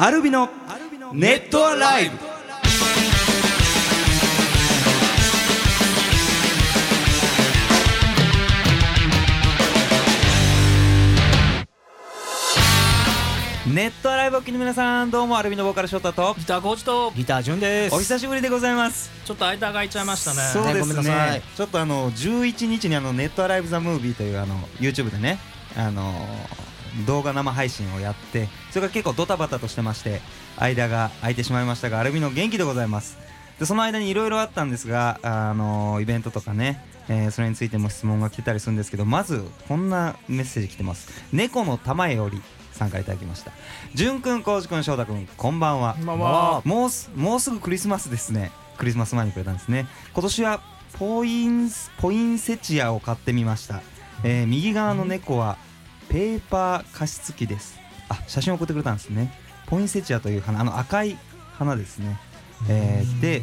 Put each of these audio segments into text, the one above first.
アルビのネットアライブ。ネットアライブをお聞きの皆さんどうもアルビのボーカルショータと。ギターコーチと。ギター順です。お久しぶりでございます。ちょっと間が空いちゃいましたね。そうですね。いちょっとあの11日にあのネットアライブザムービーというあの YouTube でねあの動画生配信をやってそれが結構ドタバタとしてまして間が空いてしまいましたがアルビの元気でございます。でその間にいろいろあったんですがあのイベントとかね、えーそれについても質問が来てたりするんですけどまずこんなメッセージ来てます。猫の玉より参加いただきました。じゅんくんこうじくん翔太くんこんばんは。こんばんは。もうすもうすぐクリスマスですね。クリスマス前にくれたんですね。今年はポインポインセチアを買ってみました、えー右側の猫はペーパー加湿器です。あ写真送ってくれたんですね。ポインセチアという花。あの赤い花ですね、えーで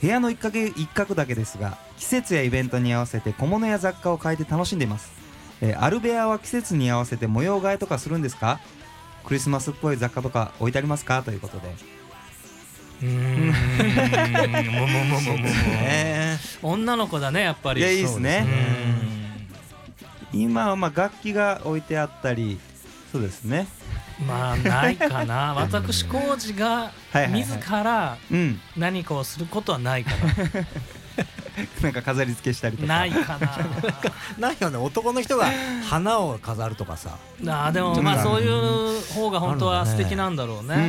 部屋の一角一角だけですが季節やイベントに合わせて小物や雑貨を変えて楽しんでいます、えーアルベアは季節に合わせて模様替えとかするんですか？クリスマスっぽい雑貨とか置いてありますか？ということで。うーん。もももももも。ね。女の子だねやっぱり。いやいいですね。う今はまあ楽器が置いてあったりそうですね。んまあないかな。私コーチが自らうん。何かをすることはないかな。んか飾り付けしたりとか。なないかな。いよね。男の人が花を飾るとかさ。なあーでもまあそういう方が本当は素敵なんだろううんうんうんね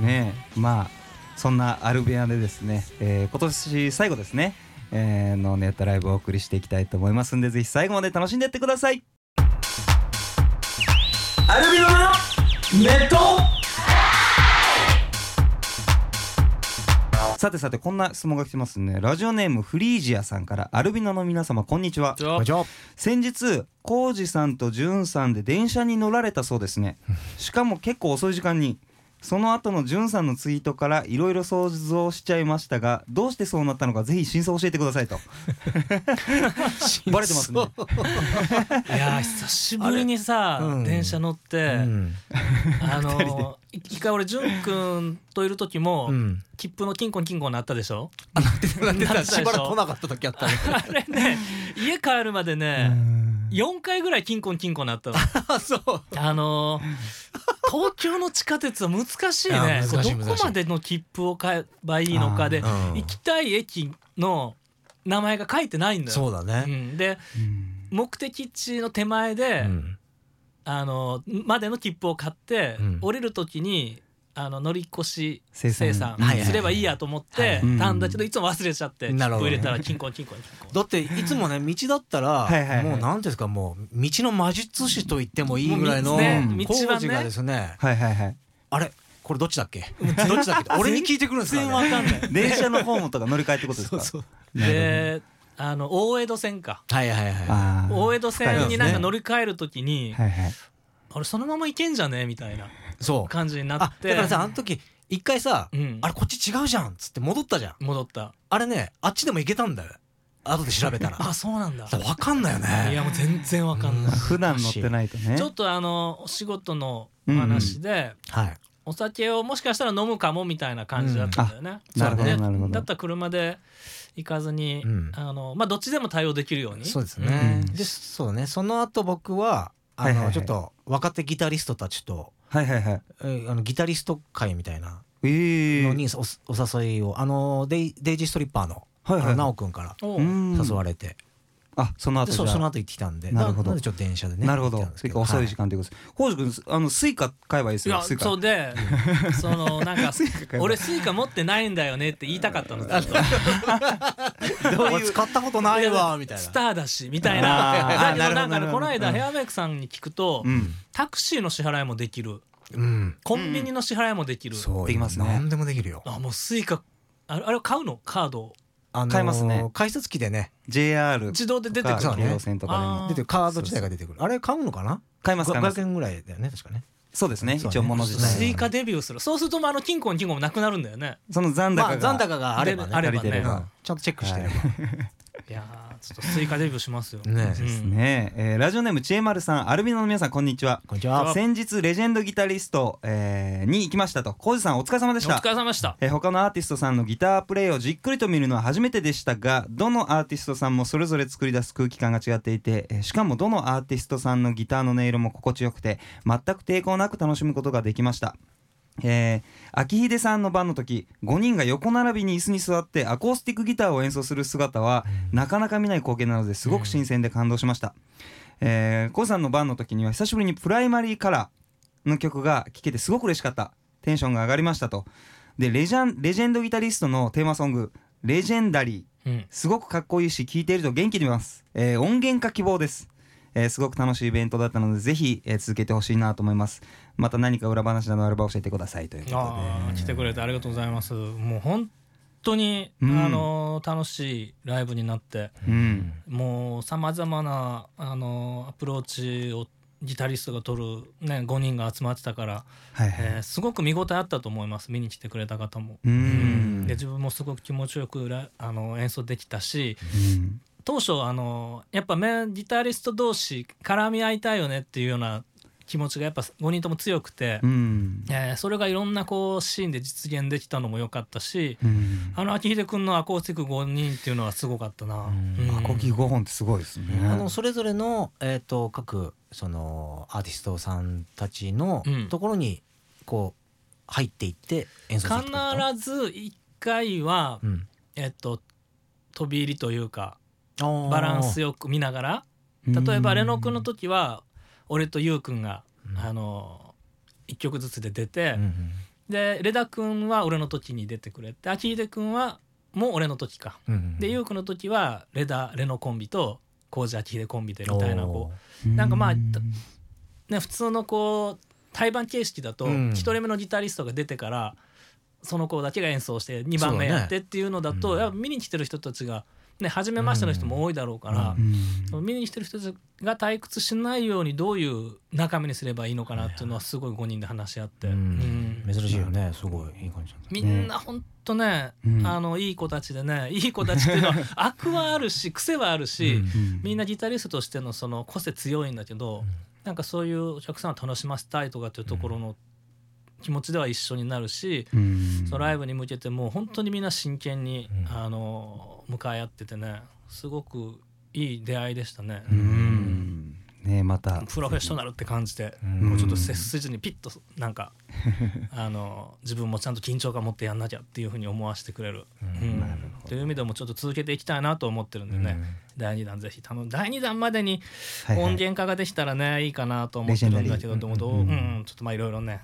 うん。ねえ。まあそんなアルベアでですね、えー今年最後ですね、えーのネットライブをお送りしていきたいと思いますんでぜひ最後まで楽しんでってください。アルビノのネット。さてさてこんな質問が来てますね。ラジオネームフリージアさんから。アルビノの皆様こんにちは。先日浩二さんと潤さんで電車に乗られたそうですね。しかも結構遅い時間にその後の潤さんのツイートからいろいろ想像しちゃいましたがどうしてそうなったのかぜひ真相を教えてくださいと。バレてますね。いやー久しぶりにさうん。電車乗ってうん。あのい一回俺潤くんといる時もうん。切符のキンコンキンコン鳴ったでしょ？なんでなった。でしばらく来なかった時あったね。あれね家帰るまでね4回ぐらいキンコンキンコン鳴ったの。あそう。あのー東京の地下鉄は難しいね。どこまでの切符を買えばいいのかでうん行きたい駅の名前が書いてないんだよ。うそうだね。ん、でうん。目的地の手前で、うん。あのまでの切符を買って、うん。降りる時にあの乗り越し生産すればいいやと思ってたんだけどいつも忘れちゃって切符なるほど入れたらキンコンキンコンキンコン。だっていつもね道だったらもうなんていうんですかもう道の魔術師と言ってもいいぐらいの工道はね。事がですね。はいはいはい。あれ？これどっちだっけ？どっちだっけ俺に聞いてくるんです全かね然わかんない。電車のホームとか乗り換えってことですか？そうであの大江戸線か。はいはいはいあー。大江戸線になんかはい乗り換える時に、はいはい。あれそのまま行けんじゃね？みたいなそう。感じになあって。だからさあの時一回さうん、あれこっち違うじゃんっつって戻ったじゃん。戻った。あれねあっちでも行けたんだよ。後で調べたら。あそうなんだ。さ分かんないよいねやもう全然わかんない、うん。普段乗ってないとね。ちょっとあのお仕事のお話で、はい。お酒をもしかしたら飲むかもみたいな感じだったんだよね、なるほど。でなるほど。だったら車で行かずに、うん。あのまあどっちでも対応できるように。そうですね。うん。でそうだね。その後僕はあはいはいはい。のちょっと若手ギタリストたちとはいはいはい。えーあのギタリスト会みたいなええ。のにおお誘いをあのデイデイジーストリッパーのはいはいあの直くんからおう。うん。誘われてあその後そうその後行ってきたんで。なるほど。なんでちょっと電車でね。なるほど。遅い時間ということです。浩司君あのスイカ買えばいいですいやよスイカ。そうで そのなんか俺スイカ持ってないんだよねって言いたかったの。ずっと使ったことないわみたいな。スターだしみたいな。だけどなんかねこの間うん。ヘアメイクさんに聞くとうん。タクシーの支払いもできる。うん。コンビニの支払いもできる。そう。できますね。何でもできるよ。あもうスイカ。あれあれ買うの？カードをあのー買えますね。改札機でね。JR 自動で出てくる。そうね。京王線とかであもー。出てる。カード自体が出てくる。あれ買うのかな？買います買います。500円ぐらいだよね確かね。そうですね。ね。一応物自体スイカデビューする。そうするともうあのキンコンキンコンもなくなるんだよね。その残ま高があ残高があればねあればね。足りてれば。うんちゃんとチェックしてれば。いいやーちょっと追加デビューしますよ。ね。うん。ですね、えーラジオネームちえまるさんアルビノの皆さんこんにちは。こんにちは。先日レジェンドギタリスト、えーに行きましたと。浩二さんお疲れ様でした。お疲れ様でした。えー他のアーティストさんのギタープレイをじっくりと見るのは初めてでしたがどのアーティストさんもそれぞれ作り出す空気感が違っていて、えーしかもどのアーティストさんのギターの音色も心地よくて全く抵抗なく楽しむことができましたえー、秋秀さんの番の時5人が横並びに椅子に座ってアコースティックギターを演奏する姿はなかなか見ない光景なのですごく新鮮で感動しました、えー、コウさんの番の時には久しぶりにプライマリーカラーの曲が聴けてすごく嬉しかった。テンションが上がりましたと。でレジャンレジェンドギタリストのテーマソング「レジェンダリー。うん」すごくかっこいいし聴いていると元気になります、えー音源化希望です、えーすごく楽しいイベントだったのでぜひ、えー続けてほしいなと思いますまた何か裏話などあれば教えてくださいということで。来てくれてありがとうございます。もう本当に、うん。あの楽しいライブになってうん。もうさまざまなあのアプローチをギタリストが取る、ね、5人が集まってたから、はいはい、えーすごく見応えあったと思います。見に来てくれた方も。ううん。んで自分もすごく気持ちよくラあの演奏できたしうん。当初あのやっぱメギタリスト同士絡み合いたいよねっていうような気持ちがやっぱ5人とも強くて、うん。えーそれがいろんなこうシーンで実現できたのも良かったし、うん。あの秋秀君のアコースティック5人っていうのはすごかったな。うん。うん。アコギ5本ってすごいですね。あのそれぞれの、えー、と各そのアーティストさんたちのうん。ところにこう入っていって演奏するってこと？必ず1回は、うん。えっと飛び入りというかバランスよく見ながら。例えばレノ君の時は俺とユウ君が、うん。あの1曲ずつで出て、うんうん。でレダ君は俺の時に出てくれて秋秀君はもう俺の時か。うんうんでユウ君の時はレダレノコンビとコージ秋秀コンビでみたいなこおなんかまあうん。う、ね、普通のこう対バン形式だとうん。1人目のギタリストが出てからその子だけが演奏して2番目やってっていうのだと、ねやっぱ見に来てる人たちが、ね、初めましての人も多いだろうから、うん。見に来てる人たちが退屈しないようにどういう中身にすればいいのかなっていうのはすごい5人で話し合って、うん。うん。珍しいよねすごいいい感じみんなほんとね、うん。あのいい子たちでね いい子たちっていうのは悪はあるし癖はあるし、うん。みんなギタリストとしてのその個性強いんだけど、なんかそういうお客さんを楽しませたいとかっていうところの気持ちでは一緒になるし、うん。そのライブに向けてもう本当にみんな真剣に、うん。あの向かい合っててねすごくいい出会いでしたね。うん。ねまた。プロフェッショナルって感じで、うん。もうちょっと背筋にピッとなんか あの自分もちゃんと緊張感持ってやんなきゃっていうふうに思わせてくれる、うん。という意味でもちょっと続けていきたいなと思ってるんでね、第2弾ぜひ頼む。第2弾までに音源化ができたらねいいかなと思ってるんだけどどう、ううんん。ちょっとまあいろいろね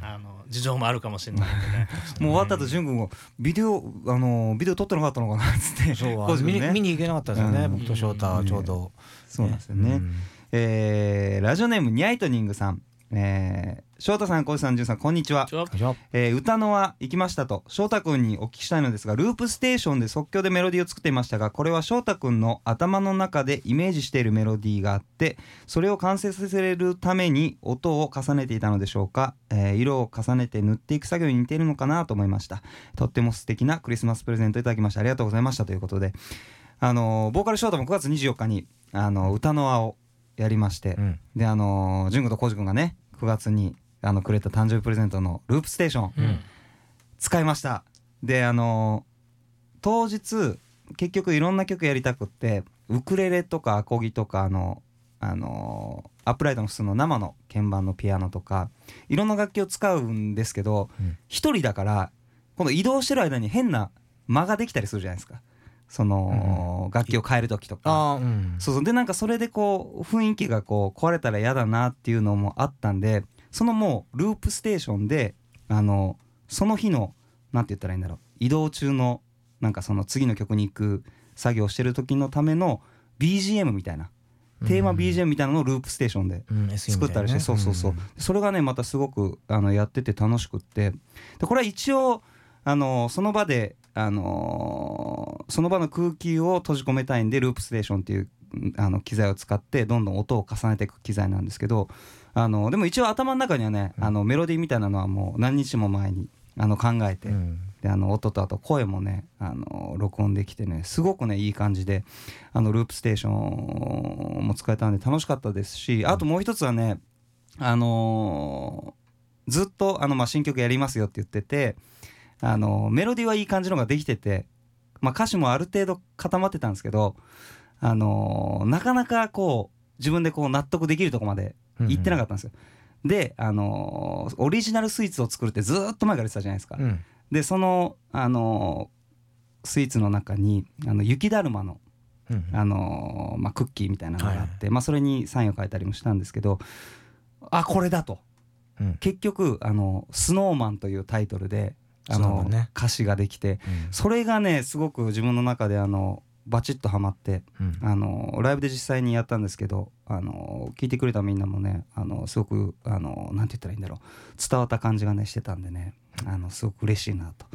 あの事情もあるかもしれないんでね。もう終わった後潤君もビデオあのビデオ撮ってなかったのかなっつって。そう見に見に行けなかったですよね、うん。僕と翔太ちょうど、そうなんですよね、うん。えーラジオネームニャイトニングさん、えー、翔太さん浩司さん潤さんこんにちは。えー歌のは行きましたと翔太くんにお聞きしたいのですがループステーションで即興でメロディーを作っていましたがこれは翔太くんの頭の中でイメージしているメロディーがあってそれを完成させるために音を重ねていたのでしょうか、えー色を重ねて塗っていく作業に似ているのかなと思いました。とっても素敵なクリスマスプレゼントいただきましてありがとうございましたということで。あのーボーカル翔太も9月24日にあの歌の輪をやりまして、うん。であのー、純子と浩司君がね9月にあのくれた誕生日プレゼントのループステーション、うん。使いました。であのー当日結局いろんな曲やりたくってウクレレとかアコギとかあのあのーアップライトの普通の生の鍵盤のピアノとかいろんな楽器を使うんですけどうん。一、人だからこの移動してる間に変な間ができたりするじゃないですかその、楽器を変える時とか。そうそう。でなんかそれでこう雰囲気がこう壊れたら嫌だなっていうのもあったんでそのもうループステーションであのその日のなんて言ったらいいんだろう。移動中のなんかその次の曲に行く作業してる時のための BGM みたいな。テーマ BGM みたいなのをループステーションで作ったりして、そうそうそう、それがねまたすごくあのやってて楽しくって。でこれは一応あのその場であのその場の空気を閉じ込めたいんでループステーションっていううんあの機材を使ってどんどん音を重ねていく機材なんですけどあのでも一応頭の中にはねあのメロディーみたいなのはもう何日も前にあの考えて、うん。であの音とあと声もねあの録音できてねすごくねいい感じであのループステーションも使えたんで楽しかったですしあともう一つはねあのーずっとあの、まあ、新曲やりますよって言っててあのメロディーはいい感じのができてて、まあ、歌詞もある程度固まってたんですけどあのーなかなかこう自分でこう納得できるとこまで行ってなかったんですよ。で、あのーオリジナルスイーツを作るってずーっと前から言ってたじゃないですか。うん。でその、あのースイーツの中にあの雪だるまの、うんあのーまあ、クッキーみたいなのがあって、まあ、それにサインを書いたりもしたんですけどあこれだと。うん。結局あの「スノーマンというタイトルであの、ね歌詞ができてうん。それがねすごく自分の中であのバチッとはまってうん。あのライブで実際にやったんですけどあの聞いてくれたみんなもねあのすごくあのなんて言ったらいいんだろう。伝わった感じがねしてたんでねあのすごく嬉しいなと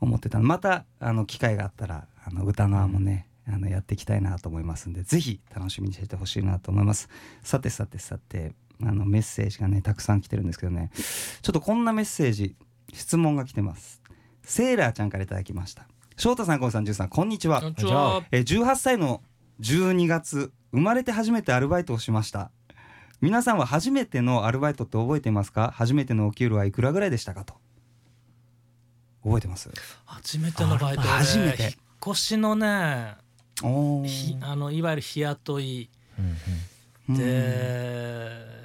思ってた。またあの機会があったらあの歌の輪もね、あのやっていきたいなと思いますんでぜひ楽しみにしててほしいなと思います。さてさてさてあのメッセージがねたくさん来てるんですけどね。ちょっとこんなメッセージ質問が来てます。セーラーちゃんからいただきました。翔太さん、コウさん、ジュンさん、こんにちは。こんにちは。えー18歳の12月生まれて初めてアルバイトをしました。皆さんは初めてのアルバイトって覚えていますか？初めてのお給料はいくらぐらいでしたかと。覚えてます？初めてのバイトで初めて。引っ越しのねおひあのいわゆる日雇い。うんで、あ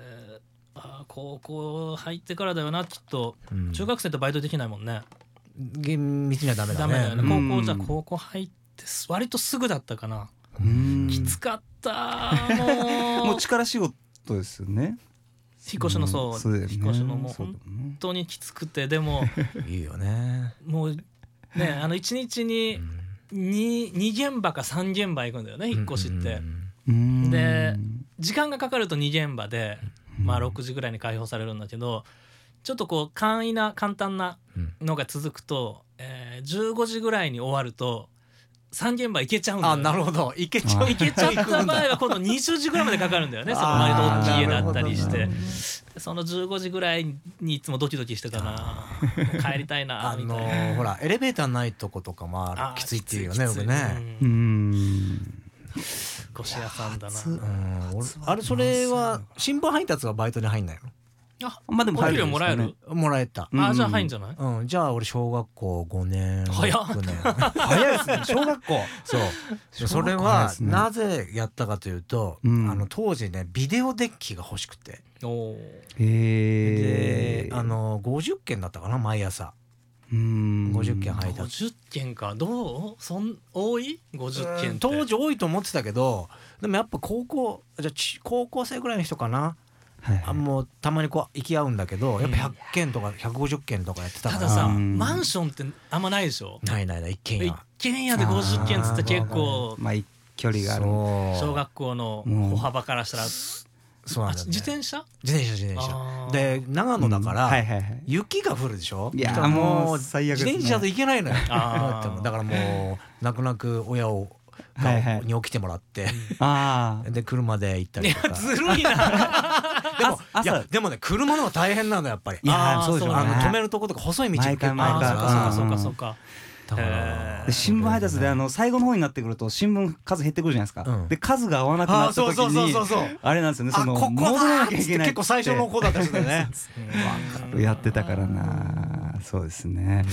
高校入ってからだよなちょっと。うん。中学生ってバイトできないもんね、厳密にはダメだね。ダメだよね、うん。高校じゃ高校入ってす割とすぐだったかな、うん。きつかった もう。もう力仕事ですよね。引っ越しのそう,、んそうね。引っ越しのもう本当にきつくてでも いいよね。もうねあの一日に 2, 2現場か3現場行くんだよね引っ越しって、うん。で時間がかかると2現場で、まあ、うん。6時ぐらいに解放されるんだけどちょっとこう簡易な簡単なうん。のが続くと、えー15時ぐらいに終わると3現場行けちゃうんだよ、あなるほど。いけちゃう。あ行けちゃった場合は 今度20時ぐらいまでかかるんだよね。その割と大きい家だったりして。その15時ぐらいにいつもドキドキしてたな。帰りたいなあのみたいな。ーほらエレベーターないとことかもああーるきついっていうよね僕ね。ううん越し屋さんだな。初うん俺あれそれは新聞配達はバイトに入んないあまあでもお給料入もらえる？もらえた。うん。あじゃあ入んじゃない？うんじゃあ俺小学校5年早っ。6年。早いですね。小学校。そう。小学校それはなぜやったかというと、うん。あの当時ねビデオデッキが欲しくて。おー。へえであの50件だったかな毎朝うん。50件配達。50件か。どう？そん多い？50件って。当時多いと思ってたけどでもやっぱ高校じゃあち高校生ぐらいの人かな？はいあもうたまにこう行き合うんだけどやっぱ100件とか150件とかやってたから。たださうん。マンションってあんまないでしょ？ないないない一軒一家軒家で50件っつって結構まあい距離がある。小学校のうん歩幅からしたらあそうなんだよね。自転車？自転車自転車。で長野だから、雪が降るでしょ？いやもう最悪ね。自転車だといけないのよ。だからもう泣く泣く親をはいはい。に起きてもらって。ああで車で行ったりとか。ずるいな。でも朝いやでもね車の方が大変なのやっぱり。いやあーそうでしょうね。あの止めるとことか細い道が結構あるからそうかそうかそうかで新聞配達であの最後の方になってくると新聞数減ってくるじゃないですか、うん。で数が合わなくなった時あーそうそうそうにあれなんですよねそのあここ戻らだーっつってなきゃいけない結構最初の子だった人だよね。うんやってたからな。そうですね、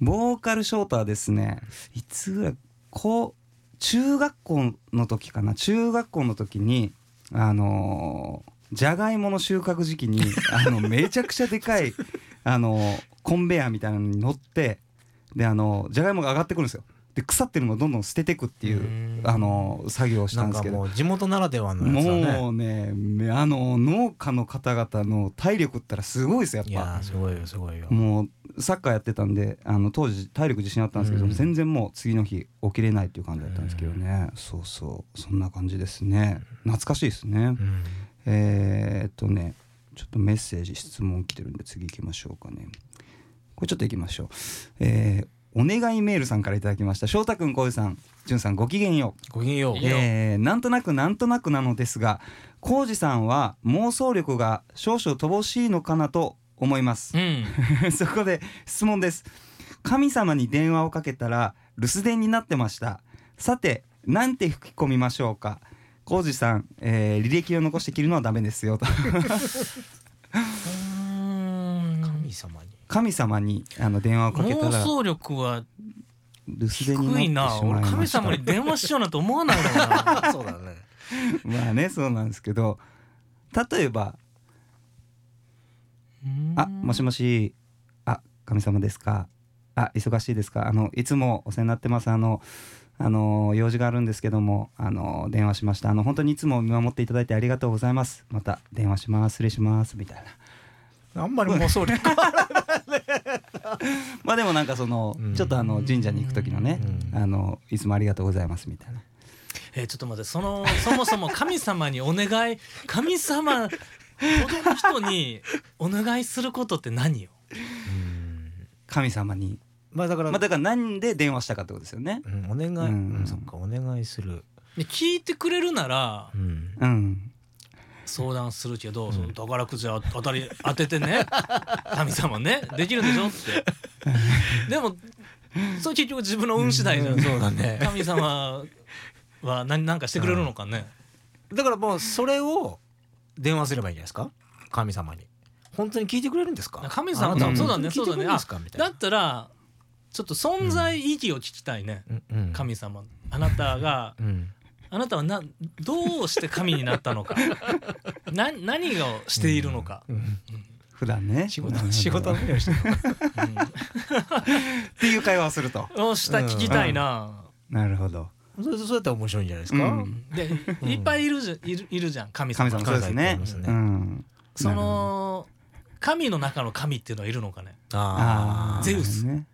ボーカルショートはですね。いつぐらいこう中学校の時かな。中学校の時にあのーじゃがいもの収穫時期にあのめちゃくちゃでかいあのーコンベヤーみたいなのに乗ってであのじゃがいもが上がってくるんですよ。で腐ってるのをどんどん捨てていくっていううん。あの作業をしたなんですけど。もう地元ならではのやつだね。もうねめあの農家の方々の体力ったらすごいですやっぱ。すごいよすごいよ。もうサッカーやってたんであの当時体力自信あったんですけど、うん。全然もう次の日起きれないっていう感じだったんですけどね、そうそうそんな感じですね。懐かしいですね、うん。えー、っとねちょっとメッセージ質問来てるんで次行きましょうかねこれちょっと行きましょう。えーお願いメールさんからいただきました。翔太くんこういうさん。じゅんさんごきげんよう。ごきげんよう。えーなんとなくなんとなくなのですが浩二さんは妄想力が少々乏しいのかなと思います。うん。そこで質問です。神様に電話をかけたら留守電になってました。さてなんて吹き込みましょうか。浩二さん、えー履歴を残して切るのはダメですよと 神様にあの電話をかけたら妄想力は留守電に低いななってしまい俺神ました。様に電話しようなんて思わないもんな。そうだね。まあねそうなんですけど例えば「あもしもしあ神様ですか。あ忙しいですか。あのいつもお世話になってます。あのあの用事があるんですけどもあの電話しました。あの本当にいつも見守っていただいてありがとうございます。また電話します。失礼します」みたいな。あんまり妄想力 まあでもなんかその、うん。ちょっとあの神社に行く時のね、うん。あのいつもありがとうございますみたいな。えーちょっと待ってその そもそも神様にお願い神様ほどの人にお願いすることって何よ？神様に。まあだから、まあだからなんで電話したかってことですよね。うん、お願い、うん。うんそっかお願いする、で聞いてくれるならうん、うん相談するけど、ん。その宝くじあ当たり当ててね 神様ねできるんでしょって。でもそれ結局自分の運次第じゃん、そうだね。神様は何なんかしてくれるのかね、だからもうそれを電話すればいいんじゃないですか？神様に。本当に聞いてくれるんですか？神様そうだね本当に聞いてくれるんですか？みたいな。だったらちょっと存在意義を聞きたいね、うんうん。神様。あなたがうんあなたはなどうして神になったのか？な何をしているのか、うん。普段ね。仕事仕事のようにしてる。っていう会話をすると。うんをした聞きたいな、なるほど。それそうやったら面白いんじゃないですか、うん。でいっぱいいるじゃいるいるじゃん神様。神様そうですね。その神の中の神っていうのはいるのかね？あー。あー。ゼウス。ね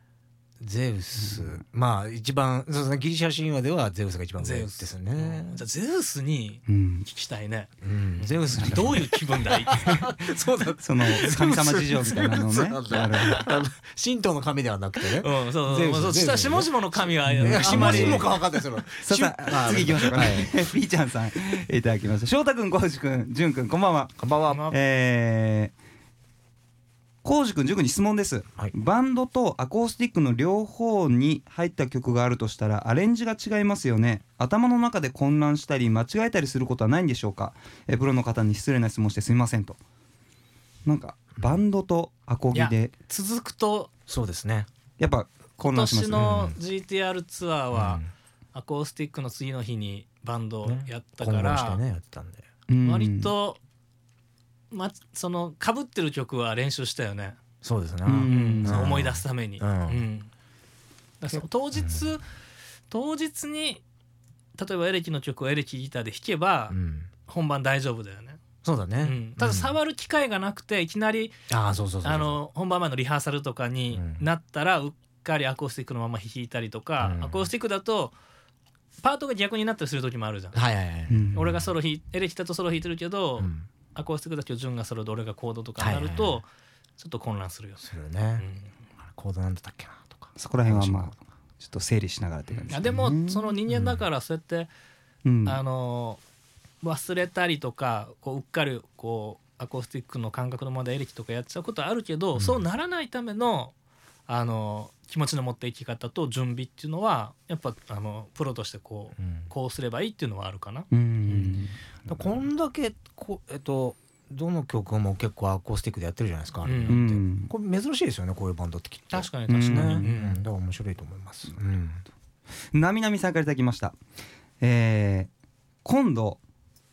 ゼウス、まあ一番そうですね。ギリシャ神話ではゼウスが一番上でゼウス。すね。じゃあゼウスにうん。聞きたいね。うん。ゼウスにどういう気分だい？そうだ。その神様事情みたいなのをね。神道の神ではなくてね。うんそうそうゼウス。ね下下々の神はいやあんまり下々か分かんない。そのさあ次行きましょうかね、ピーちゃんさんいただきました翔太くん浩司くん淳くんこんばんは。こんばんは。まあえー浩司くん淳くんに質問です、はい。バンドとアコースティックの両方に入った曲があるとしたらアレンジが違いますよね。頭の中で混乱したり間違えたりすることはないんでしょうか、えープロの方に失礼な質問してすみませんと。なんかバンドとアコギで。続くとそうですね。やっぱ混今乱しますね。年のうん GTR ツアーはアコースティックの次の日にバンドをやったからうん割とまその被ってる曲は練習したよね。そうですね。うん。その思い出すために、うん。うん。だからその当日、当日に例えばエレキの曲をエレキギターで弾けばうん。本番大丈夫だよね、そうだね。うん、ただ触る機会がなくていきなりああそうそうそうそう。あの本番前のリハーサルとかになったらうっかりアコースティックのまま弾いたりとか、うん。アコースティックだとパートが逆になったりする時もあるじゃん、はいはいはい。うん。俺がソロ弾いエレキだとソロ弾いてるけど、うんアコースティックだと潤がソロで俺がコードとかになると、はいはいはちょっと混乱するよ、するね。コードなんだったっけなとか。そこら辺はまあちょっと整理しながらって感じいやでもその人間だからそうやって、うん。あの忘れたりとかこううっかりこうアコースティックの感覚のままでエレキとかやっちゃうことはあるけど、うん。そうならないためのあの気持ちの持っていき方と準備っていうのはやっぱあのプロとしてこううん。こうすればいいっていうのはあるかな。うん。だからこんだけこえっとどの曲も結構アコースティックでやってるじゃないですか、あれうんうん。これ珍しいですよねこういうバンドってきっと。確かに確かに、だから面白いと思います、うん。なみなみさんからいただきました。えー今度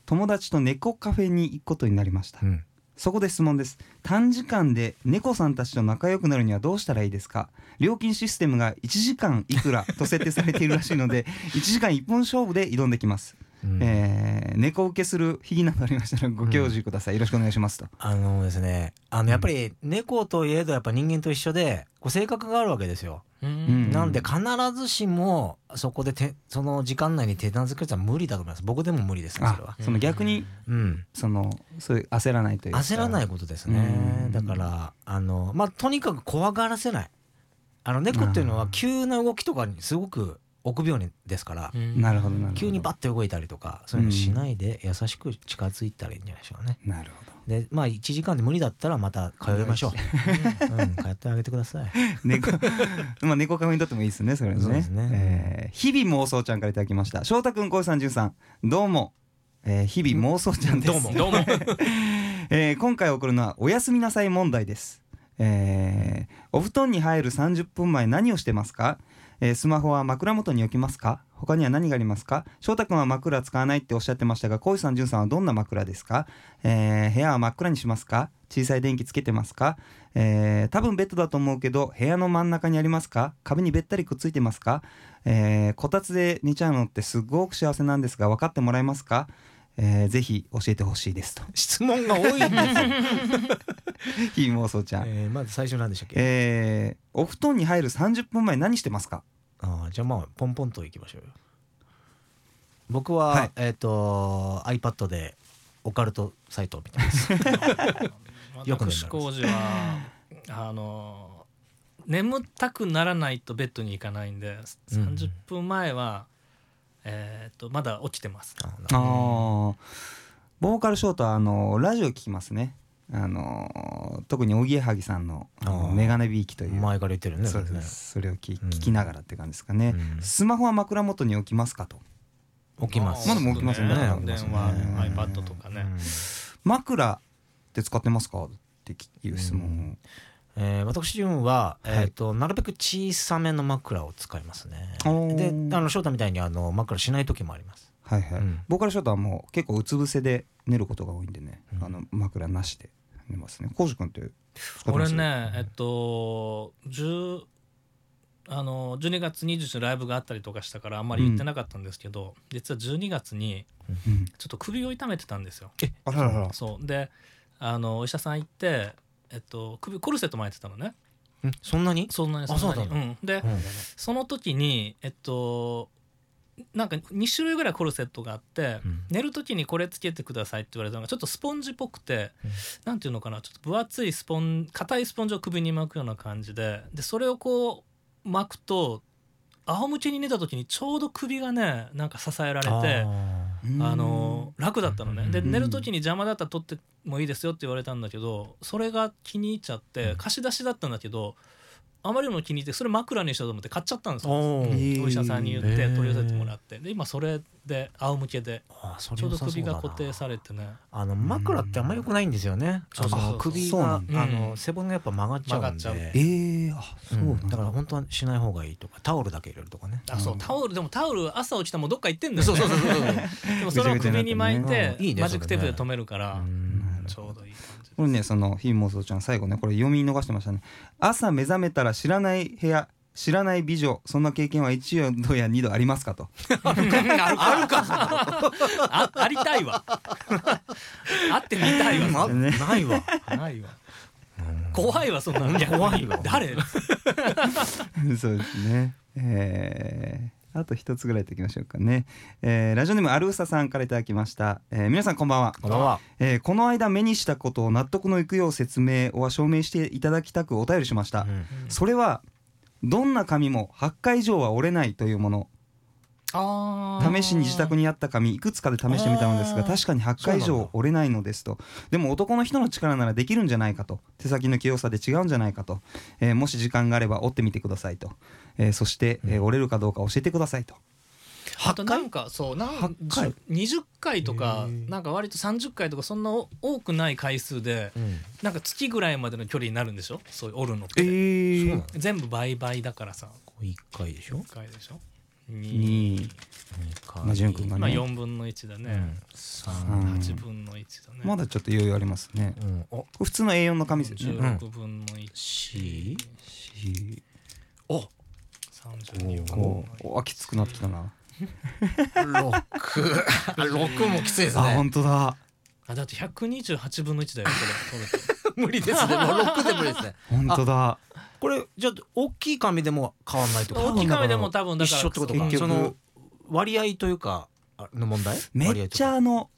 友達と猫カフェに行くことになりました。うんそこで質問です。短時間で猫さんたちと仲良くなるにはどうしたらいいですか？料金システムが1時間いくらと設定されているらしいので1時間1本勝負で挑んできます、うん。えー猫受けする秘技などありましたらご教示ください、よろしくお願いしますと。あのですねあのやっぱり猫といえどやっぱ人間と一緒でこう性格があるわけですよ、うん。うんなんで必ずしもそこでてその時間内に手なずけるのは無理だと思います。僕でも無理ですねそれは。あその逆にうん。そのそういう焦らないというか。焦らないことですうん。ねだからあのまあとにかく怖がらせない。あの猫っていうのは急な動きとかにすごく臆病にですからうん。なるほどなるほど。急にバッて動いたりとかそういうのしないで優しく近づいたらいいんじゃないでしょうかね。なるほど。でまあ1時間で無理だったらまた通いましょう、うん、通ってあげてください。猫 まあ猫カフェにとってもいいですねそれね。そうですね。えー日々妄想ちゃんからいただきました。翔太くん小井さんじゅんさん。どうも、えー日々妄想ちゃんです。どうも。どうも。えー今回送るのはおやすみなさい問題です、えーお布団に入る30分前何をしてますか、えースマホは枕元に置きますか？他には何がありますか？翔太くんは枕使わないっておっしゃってましたが小井さんじゅんさんはどんな枕ですか、えー部屋は真っ暗にしますか？小さい電気つけてますか、えー多分ベッドだと思うけど部屋の真ん中にありますか？壁にべったりくっついてますか、えーこたつで寝ちゃうのってすごく幸せなんですが分かってもらえますか、えーぜひ教えてほしいですと。質問が多いんですよ、ひー妄想ちゃん、えーまず最初なんでしたっけ、えーお布団に入る30分前何してますか？あーじゃあまあポンポンといきましょうよ。僕は、はい。えっ、と iPad でオカルトサイトを見てます。よ く私工事はあの眠たくならないとベッドに行かないんでうん30分前は、えー、とまだ起きてます。ああー。ボーカルショートはあのラジオ聞きますね。あの特におぎやはぎさんのあのメガネビーキという。前から言ってるねそうれねですそれを聞うん。聞きながらって感じですかね、うん。スマホは枕元に置きますかと。起きます。まだも起きますよね。電話 iPad とかね、うん。枕って使ってますか？っていう質問えー私自分は、はい。えー、となるべく小さめの枕を使いますね。であの翔太みたいにあの枕しない時もあります。はいはい、うん。ボーカルショートはもう結構うつ伏せで寝ることが多いんでね、うん。あの枕なしで寝ますね。コウジ君って使ってま俺すねえっと10あの12月20日のライブがあったりとかしたからあんまり言ってなかったんですけど、実は12月にうん。ちょっと首を痛めてたんですよ。あららら。そう。であのお医者さん行って、えっと、首コルセット巻いてたのね。ん？そんなに、そんなにあそんなに。そうん、で、うん。その時にえっとなんか2種類ぐらいコルセットがあって、うん。寝る時にこれつけてくださいって言われたのがちょっとスポンジっぽくて、うん。なんていうのかなちょっと分厚いスポン硬いスポンジを首に巻くような感じででそれをこう巻くと仰向けに寝た時にちょうど首がねなんか支えられてああの楽だったのね。でうん。寝る時に邪魔だったら取ってもいいですよって言われたんだけどそれが気に入っちゃってうん。貸し出しだったんだけどあまりにも気に入ってそれ枕にしようと思って買っちゃったんですーよ。お医者さんに言って取り寄せてもらって。で今それで仰向けでちょうど首が固定されてね。あの枕ってあんま良くないんですよね。そうそうそうあの首そうんだあうん。の背骨がやっぱ曲がっちゃうんで。えー、あそう。うんだから本当はしない方がいいとかタオルだけ入れるとかね。あそう。うん。タオルでもタオル朝起きたらもうどっか行ってんだよね。そうそうそうそう でもそれを首に巻いてマジックテープで止めるからうん。ちょうどいいこれねそのひーもそうちゃん最後ねこれ読み逃してましたね。朝目覚めたら知らない部屋知らない美女そんな経験は1度や2度ありますかと。あるかあありたいわ。会ってみたいわ。まないわ。ないわ。怖いわそんなの。怖いわ。誰？そうですね。えー、あと一つぐらいときましょうかね、えーラジオネームアルーサさんからいただきました、えー皆さんこんばんは。こんばんは。えーこの間目にしたことを納得のいくよう説明は証明していただきたくお便りしました、うん。それはどんな紙も8回以上は折れないというもの。試しに自宅にあった紙いくつかで試してみたのですが確かに8回以上折れないのですと。でも男の人の力ならできるんじゃないかと。手先の器用さで違うんじゃないかと、えーもし時間があれば折ってみてくださいと、えーそして、えー折れるかどうか教えてくださいと。あとなんかそうなん8回？20回とかなんか割と30回とかそんな多くない回数でうん。なんか月ぐらいまでの距離になるんでしょ？そういう折るのって、えそうなの全部倍々だからさ。これ一回でしょ？1回でしょ？2 2二回。まあ潤くんがまあね4分の1だね。うん、三。うん。8分の1だね。まだちょっと余裕ありますね。うん。お。普通の A4 の紙ですよね、16分の1、四。しお。32分このうおきつくなってきたな、六。六もきついですあね。本当だ。あだって128分の1だよ これ。無理ですね。もう六で無理ですね。本当だ。これじゃあ大きい紙でも変わんないってこと大きい紙でも多分だから一緒ってことか。結局。その割合というかあの問題？めっちゃあの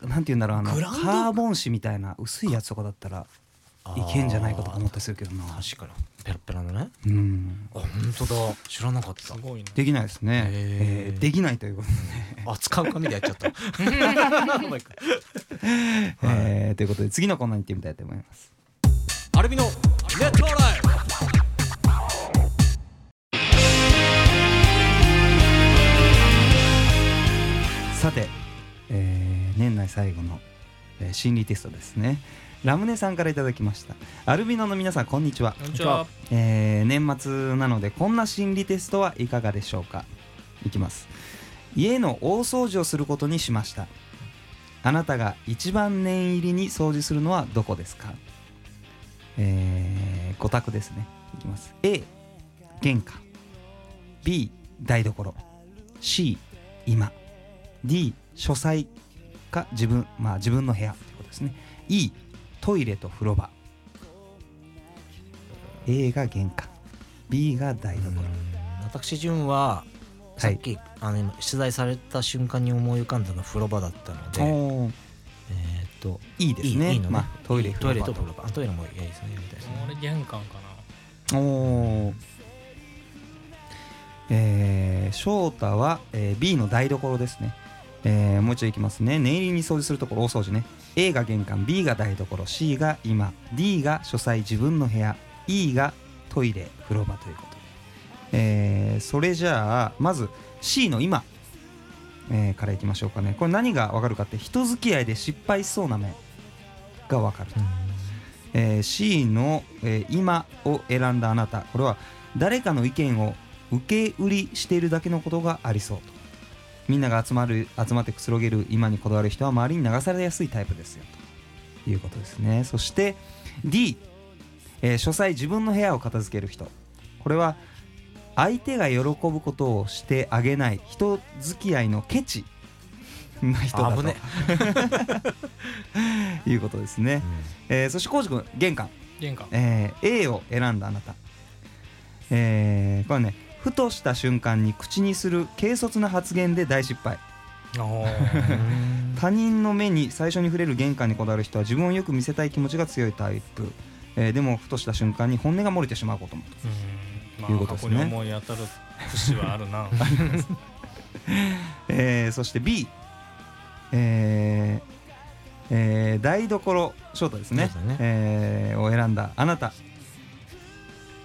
なんて言うんだろうあのカーボン紙みたいな薄いやつとかだったらいけんじゃないかとか思ったりするけどな確かに。ペラペラのね。うん。あ本当だ。知らなかった。すごいね。できないですね、えーできないということで、あ使う紙でやっちゃった。えーということで次のコーナーに行ってみたいと思います。アルビのネットライさて、えー年内最後の、えー心理テストですねラムネさんからいただきました。アルビノの皆さんこんにちは。こんにちは。えー年末なのでこんな心理テストはいかがでしょうか。いきます。家の大掃除をすることにしました。あなたが一番念入りに掃除するのはどこですか？えー、5択ですね。いきます。A 玄関。B 台所。C 今 D 書斎。か自分まあ自分の部屋ということですね。E トイレと風呂場。A が玄関。B が台所。私潤はさはい。っき、あの今取材された瞬間に思い浮かんだのが風呂場だったのでえっといいですね。いいのね。まあ、トイレトイレと風呂場。あトイレもいいですねみたいですね俺玄関か場おー。えー、翔太は、えー B の台所ですね、えーもう一度いきますね。念入りに掃除するところ大掃除ね A が玄関 B が台所 C が今 D が書斎自分の部屋 E がトイレ風呂場ということで、えーそれじゃあまず C の今、えーからいきましょうかね。これ何がわかるかって人付き合いで失敗しそうな目がわかると。えー C の、えー今を選んだあなた。これは誰かの意見を受け売りしているだけのことがありそうとみんなが集まる集まってくつろげる今にこだわる人は周りに流されやすいタイプですよと。いうことですね。そして D、えー書斎自分の部屋を片付ける人。これは相手が喜ぶことをしてあげない人付き合いのケチ。な人だと。危ね。いうことですね、えーそして浩司君玄関。玄関。えー A を選んだあなた、えーこれねふとした瞬間に口にする軽率な発言で大失敗。他人の目に最初に触れる玄関にこだわる人は自分をよく見せたい気持ちが強いタイプ、えーでもふとした瞬間に本音が漏れてしまうことも。うん。まいうことですね。思い当たる節はあるな。えーそして B、えーえー台所ショートですね。ね。えーを選んだあなた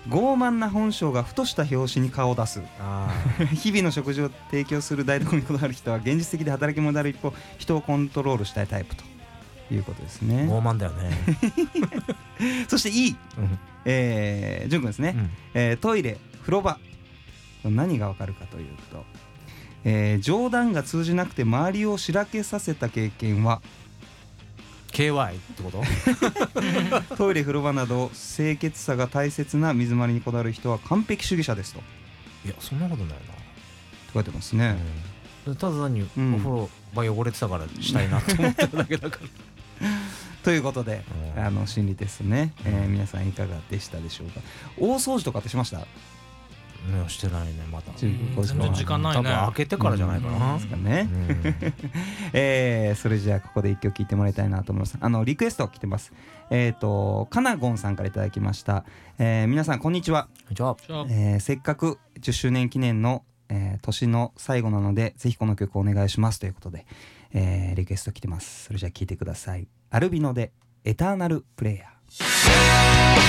傲慢な本性がふとした拍子に顔を出す。あ 日々の食事を提供する台所にこだわる人は現実的で働き者である一方人をコントロールしたいタイプということですーね。傲慢だよね。そして E、うん。えー、淳君ですね、うん。えートイレ風呂場。何がわかるかというと、えー冗談が通じなくて周りをしらけさせた経験は KY ってこと？トイレ風呂場など清潔さが大切な水回りにこだわる人は完璧主義者ですと。いやそんなことない書いてますね、な、うん。ただ単におうん。風呂場汚れてたからしたいなと思っただけだから。ということで、うん。あの心理テストね、えーうん。皆さんいかがでしたでしょうか？大掃除とかってしました？ねしてないねまだ。全然時間ないね。多分開けてからじゃないかうん。なですかね、うん。えーそれじゃあここで一曲聴いてもらいたいなと思います。あのリクエスト来てます。えっ、とかなごんさんからいただきました、えー皆さんこんにちは、じゃあじゃあえーせっかく10周年記念の、えー年の最後なのでぜひこの曲お願いします。ということで、えーリクエスト来てます。それじゃあ聴いてください。アルビノでエターナルプレイヤー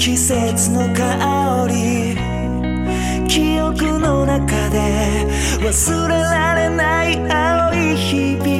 季節の香り。記憶の中で忘れられない青い日々。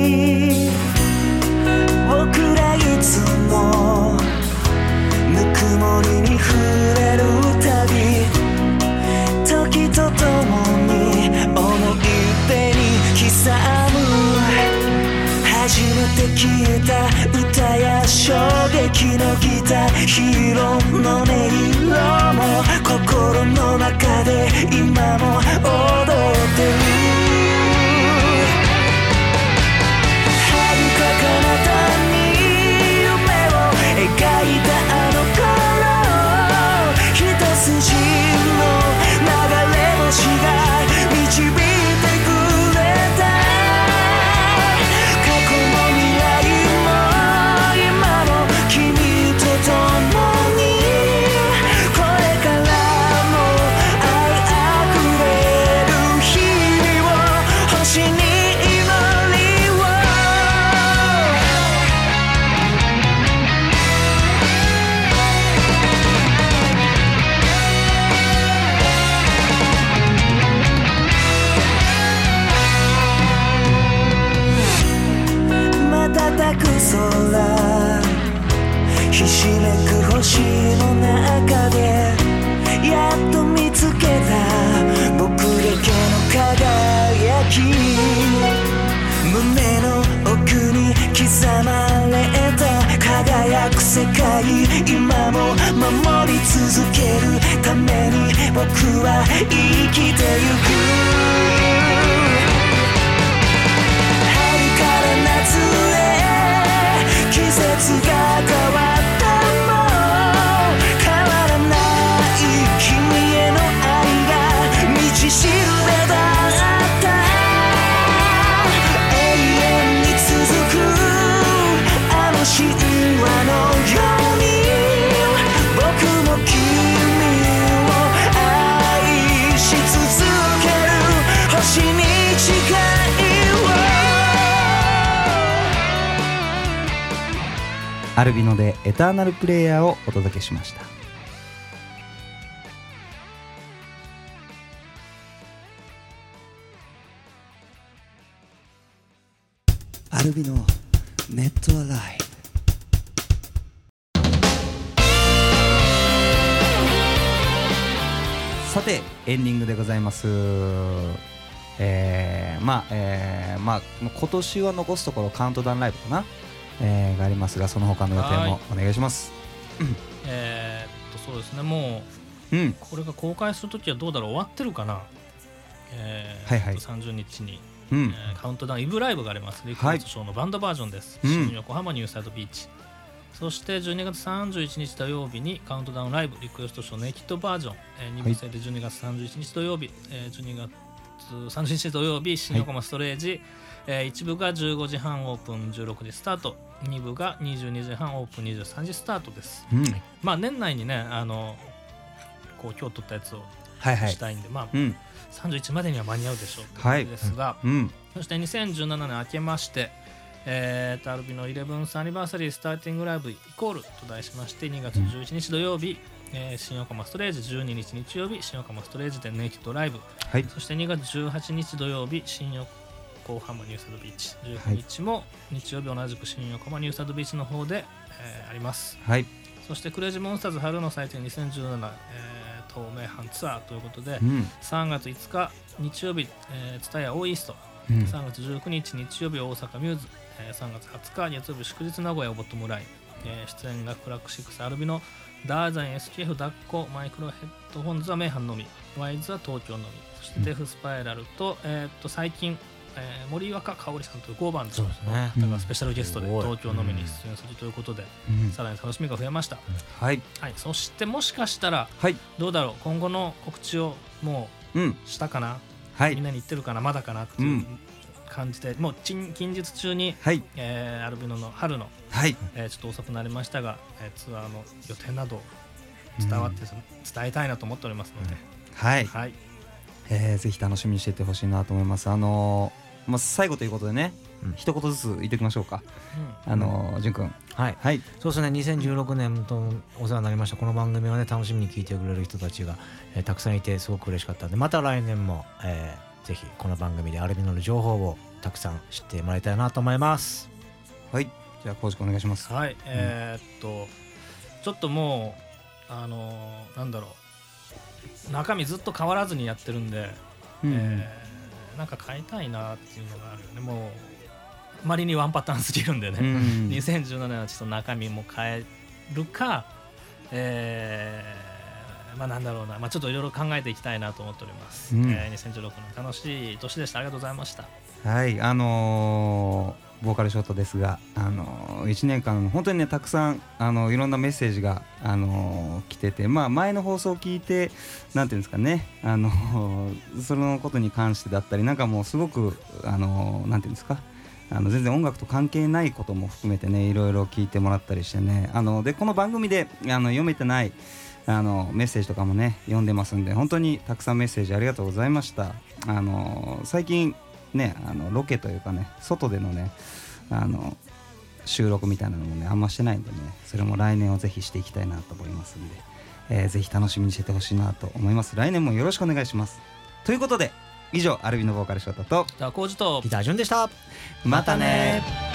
は生きてゆくアルビノでエターナルプレイヤーをお届けしました。アルビのネットアライ。さてエンディングでございます。えー、まあえー、まあ今年は残すところカウントダウンライブかな、えー、がありますがその他の予定もお願いします。えーっとそうですねもううん。これが公開するときはどうだろう終わってるかな、えーはいはい。30日に、うん。えーカウントダウンイブライブがあります。リクエストショーのバンドバージョンです、うん。新横浜ニューサイドビーチ。そして12月31日土曜日にカウントダウンライブリクエストショーネキッドバージョン、えー、2部制で12月31日土曜日、えー、12月30日土曜日新横浜ストレージ、えー1部が15時半オープン16時スタート2部が22時半オープン23時スタートです。うん。まあ年内にねあのこう今日撮ったやつをはいはい。したいんで、まあうん。31までには間に合うでしょう。とはい。いうですが、うん。そして2017年明けまして、えー、とアルビの 11th アニバーサリースターティングライブイコールと題しまして2月11日土曜日、えー新横浜ストレージ12日日曜日新横浜ストレージでネイキッドライブ。はい。そして2月18日土曜日新横浜ニューサイドビーチ19日も日曜日同じく新横浜ニューサイドビーチの方で、えーあります。はい。そしてクレイジーモンスターズ春の祭典2017、えー東名阪ツアーということで、うん。3月5日日曜日、えー、蔦屋オーイースト。うん。3月19日日曜日大阪ミューズ、えー3月20日月曜日祝日名古屋ボトムライン、えー出演がクラック6アルビのダーザン SKF 抱っこマイクロヘッドホンズは名阪のみ。ワイズは東京のみ。そしてデフスパイラルと,、えーっと最近、えー森若香織さんという5番のそうですね。方がスペシャルゲストで東京のみに出演するということで、うん。さらに楽しみが増えました、はい。はい、そしてもしかしたらはい。どうだろう？今後の告知をもうん。うしたかな、はい。みんなに言ってるかな？まだかな？っていう感じで、もう近近日中に、はい。えーアルビノの春の、はい。えーちょっと遅くなりましたが、えーツアーの予定など伝わって、伝えたいなと思っておりますので、はい。はい、えーぜひ楽しみにしていてほしいなと思います。あのーまあ最後ということでねうん。一言ずつ言っておきましょうか。あのー、じゅんくんはい。はい。そうですね。2016年とお世話になりましたこの番組はね楽しみに聞いてくれる人たちが、えーたくさんいてすごく嬉しかったんでまた来年も、えーぜひこの番組でアルビノの情報をたくさん知ってもらいたいなと思います。はい。じゃあコウジ君お願いします。はい、えーっとちょっともうあのーなんだろう中身ずっと変わらずにやってるんで、うん。えーなんか変えたいなっていうのがあるよね。もうまりにワンパターンすぎるんでね、うん。2017年はちょっと中身も変えるか、えーまあなんだろうな、まあ、ちょっといろいろ考えていきたいなと思っております、うん。えー2016年楽しい年でした。ありがとうございました。はいあのーボーカルショットですが、あの、1年間本当にねたくさんあのいろんなメッセージが、あの来てて、まあ、前の放送を聞いてなんていうんですかね、あのそのことに関してだったりなんかもうすごく、あのーていうんですかあの全然音楽と関係ないことも含めてねいろいろ聞いてもらったりしてねあのでこの番組であの読めてないあのメッセージとかもね読んでますんで本当にたくさんメッセージありがとうございました。あの最近ねあのロケというかね外でのねあの収録みたいなのもねあんましてないんでねそれも来年をぜひしていきたいなと思いますんで、えーぜひ楽しみにしててほしいなと思います。来年もよろしくお願いします。ということで以上アルビのボーカルショットとじゃあ浩二とギター順でした。またね